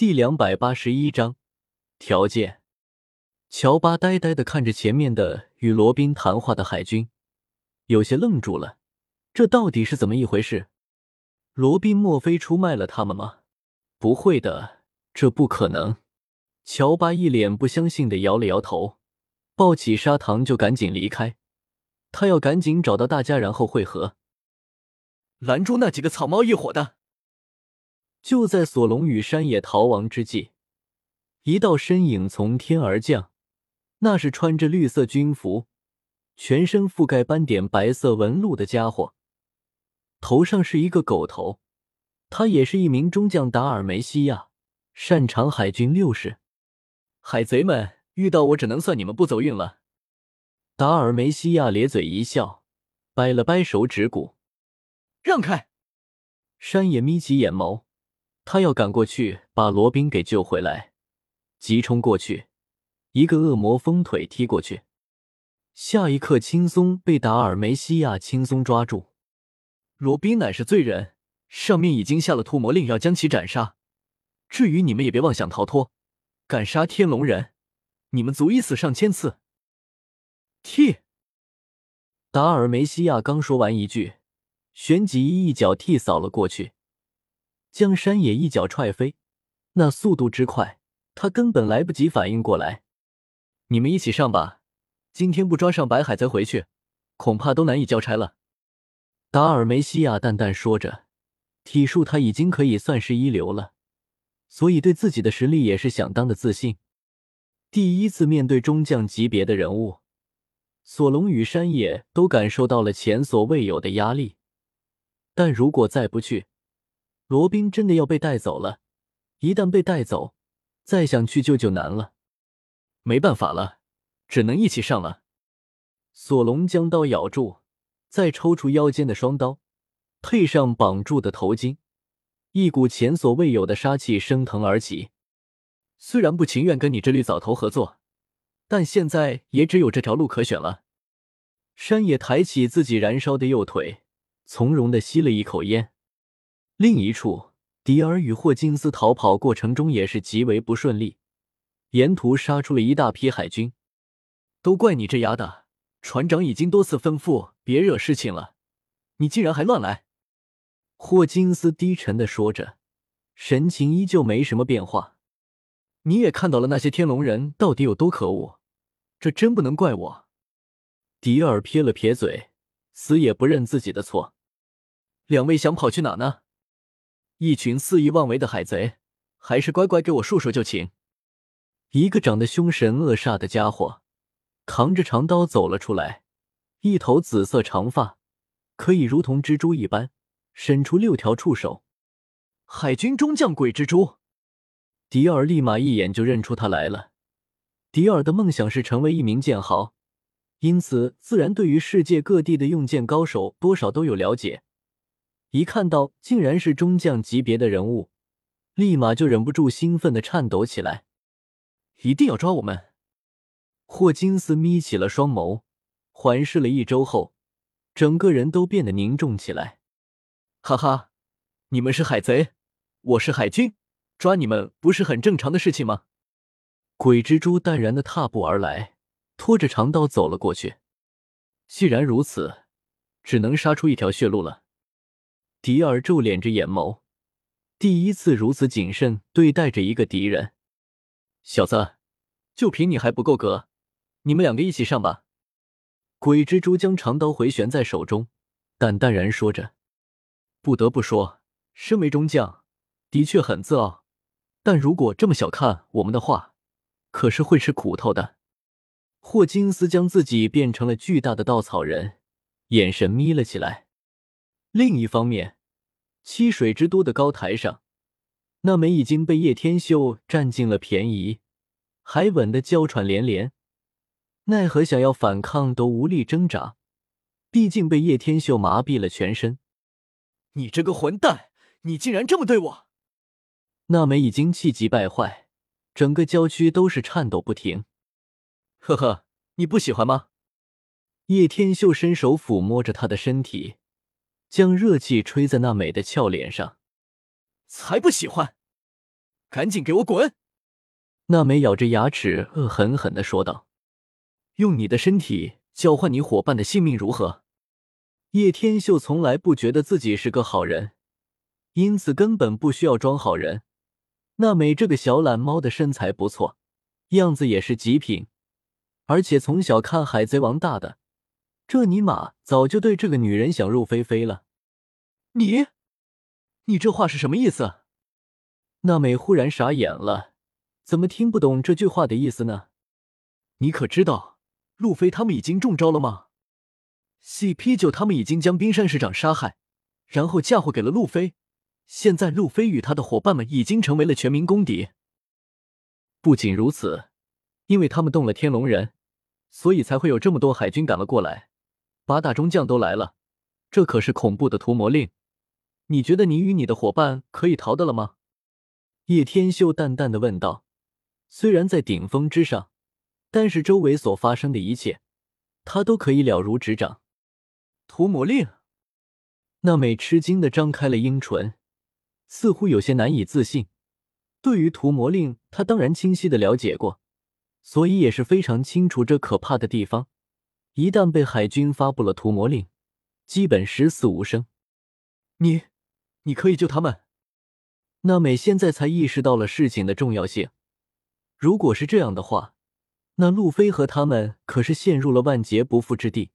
第两百八十一章条件。乔巴呆呆的看着前面的与罗宾谈话的海军，有些愣住了。这到底是怎么一回事？罗宾莫非出卖了他们吗？不会的，这不可能。乔巴一脸不相信的摇了摇头，抱起砂糖就赶紧离开。他要赶紧找到大家，然后会合，拦住那几个草帽一伙的。就在索隆与山野逃亡之际，一道身影从天而降。那是穿着绿色军服、全身覆盖斑点白色纹路的家伙，头上是一个狗头。他也是一名中将达尔梅西亚，擅长海军六式。海贼们遇到我，只能算你们不走运了。达尔梅西亚咧嘴一笑，掰了掰手指骨，让开。山野眯起眼眸。他要赶过去把罗宾给救回来，急冲过去，一个恶魔风腿踢过去，下一刻轻松被达尔梅西亚轻松抓住。罗宾乃是罪人，上面已经下了屠魔令，要将其斩杀。至于你们也别妄想逃脱，敢杀天龙人，你们足以死上千次。踢！达尔梅西亚刚说完一句，旋即一脚踢扫了过去。将山野一脚踹飞，那速度之快，他根本来不及反应过来。你们一起上吧，今天不抓上白海贼回去，恐怕都难以交差了。达尔梅西亚淡淡说着，体术他已经可以算是一流了，所以对自己的实力也是相当的自信。第一次面对中将级别的人物，索隆与山野都感受到了前所未有的压力。但如果再不去，罗宾真的要被带走了，一旦被带走，再想去救就难了。没办法了，只能一起上了。索隆将刀咬住，再抽出腰间的双刀，配上绑住的头巾，一股前所未有的杀气升腾而起。虽然不情愿跟你这绿藻头合作，但现在也只有这条路可选了。山野抬起自己燃烧的右腿，从容的吸了一口烟。另一处，迪尔与霍金斯逃跑过程中也是极为不顺利，沿途杀出了一大批海军。都怪你这丫的！船长已经多次吩咐别惹事情了，你竟然还乱来！霍金斯低沉的说着，神情依旧没什么变化。你也看到了那些天龙人到底有多可恶，这真不能怪我。迪尔撇了撇嘴，死也不认自己的错。两位想跑去哪呢？一群肆意妄为的海贼，还是乖乖给我束手就擒。一个长得凶神恶煞的家伙，扛着长刀走了出来，一头紫色长发，可以如同蜘蛛一般，伸出六条触手。海军中将鬼蜘蛛，迪尔立马一眼就认出他来了。迪尔的梦想是成为一名剑豪，因此自然对于世界各地的用剑高手多少都有了解。一看到竟然是中将级别的人物，立马就忍不住兴奋的颤抖起来。一定要抓我们！霍金斯眯起了双眸，环视了一周后，整个人都变得凝重起来。哈哈，你们是海贼，我是海军，抓你们不是很正常的事情吗？鬼蜘蛛淡然的踏步而来，拖着长刀走了过去。既然如此，只能杀出一条血路了。迪尔皱敛着眼眸，第一次如此谨慎对待着一个敌人。小子，就凭你还不够格，你们两个一起上吧。鬼蜘蛛将长刀回旋在手中，淡淡然说着：“不得不说，身为中将，的确很自傲。但如果这么小看我们的话，可是会吃苦头的。”霍金斯将自己变成了巨大的稻草人，眼神眯了起来。另一方面，七水之都的高台上，那枚已经被叶天秀占尽了便宜，还稳得娇喘连连，奈何想要反抗都无力挣扎，毕竟被叶天秀麻痹了全身。你这个混蛋，你竟然这么对我！那枚已经气急败坏，整个娇躯都是颤抖不停。呵呵，你不喜欢吗？叶天秀伸手抚摸着他的身体。将热气吹在那美的俏脸上，才不喜欢！赶紧给我滚！娜美咬着牙齿，恶狠狠的说道：“用你的身体交换你伙伴的性命，如何？”叶天秀从来不觉得自己是个好人，因此根本不需要装好人。娜美这个小懒猫的身材不错，样子也是极品，而且从小看《海贼王》大的，这尼玛早就对这个女人想入非非了。你，你这话是什么意思？娜美忽然傻眼了，怎么听不懂这句话的意思呢？你可知道路飞他们已经中招了吗？CP 九他们已经将冰山市长杀害，然后嫁祸给了路飞。现在路飞与他的伙伴们已经成为了全民公敌。不仅如此，因为他们动了天龙人，所以才会有这么多海军赶了过来。八大中将都来了，这可是恐怖的屠魔令。你觉得你与你的伙伴可以逃得了吗？叶天秀淡淡的问道。虽然在顶峰之上，但是周围所发生的一切，他都可以了如指掌。屠魔令？娜美吃惊的张开了樱唇。似乎有些难以自信。对于屠魔令，他当然清晰的了解过，所以也是非常清楚这可怕的地方。一旦被海军发布了屠魔令，基本十死无生。你，你可以救他们。娜美现在才意识到了事情的重要性。如果是这样的话，那路飞和他们可是陷入了万劫不复之地。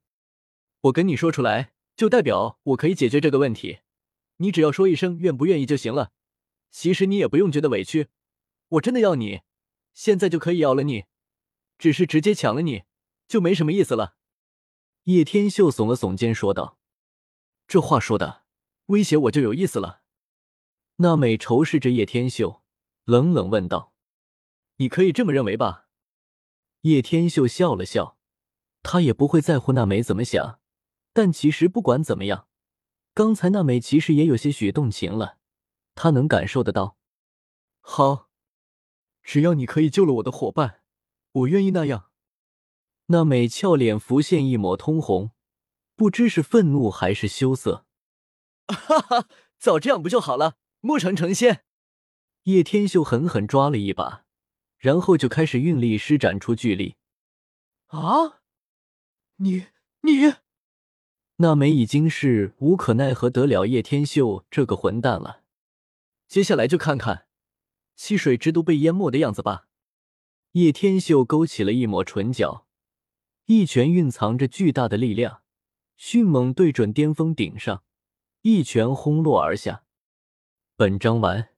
我跟你说出来，就代表我可以解决这个问题。你只要说一声愿不愿意就行了，其实你也不用觉得委屈。我真的要你，现在就可以要了你，只是直接抢了你就没什么意思了。叶天秀耸了耸肩说道：“这话说的，威胁我就有意思了。”娜美仇视着叶天秀，冷冷问道：“你可以这么认为吧？”叶天秀笑了笑，他也不会在乎娜美怎么想，但其实不管怎么样。刚才娜美其实也有些许动情了，他能感受得到。好，只要你可以救了我的伙伴，我愿意那样。娜美俏脸浮现一抹通红，不知是愤怒还是羞涩。哈哈，早这样不就好了？莫成成仙。叶天秀狠狠抓了一把，然后就开始运力施展出巨力。啊！你你。娜美已经是无可奈何得了叶天秀这个混蛋了，接下来就看看溪水之都被淹没的样子吧。叶天秀勾起了一抹唇角，一拳蕴藏着巨大的力量，迅猛对准巅峰顶上，一拳轰落而下。本章完。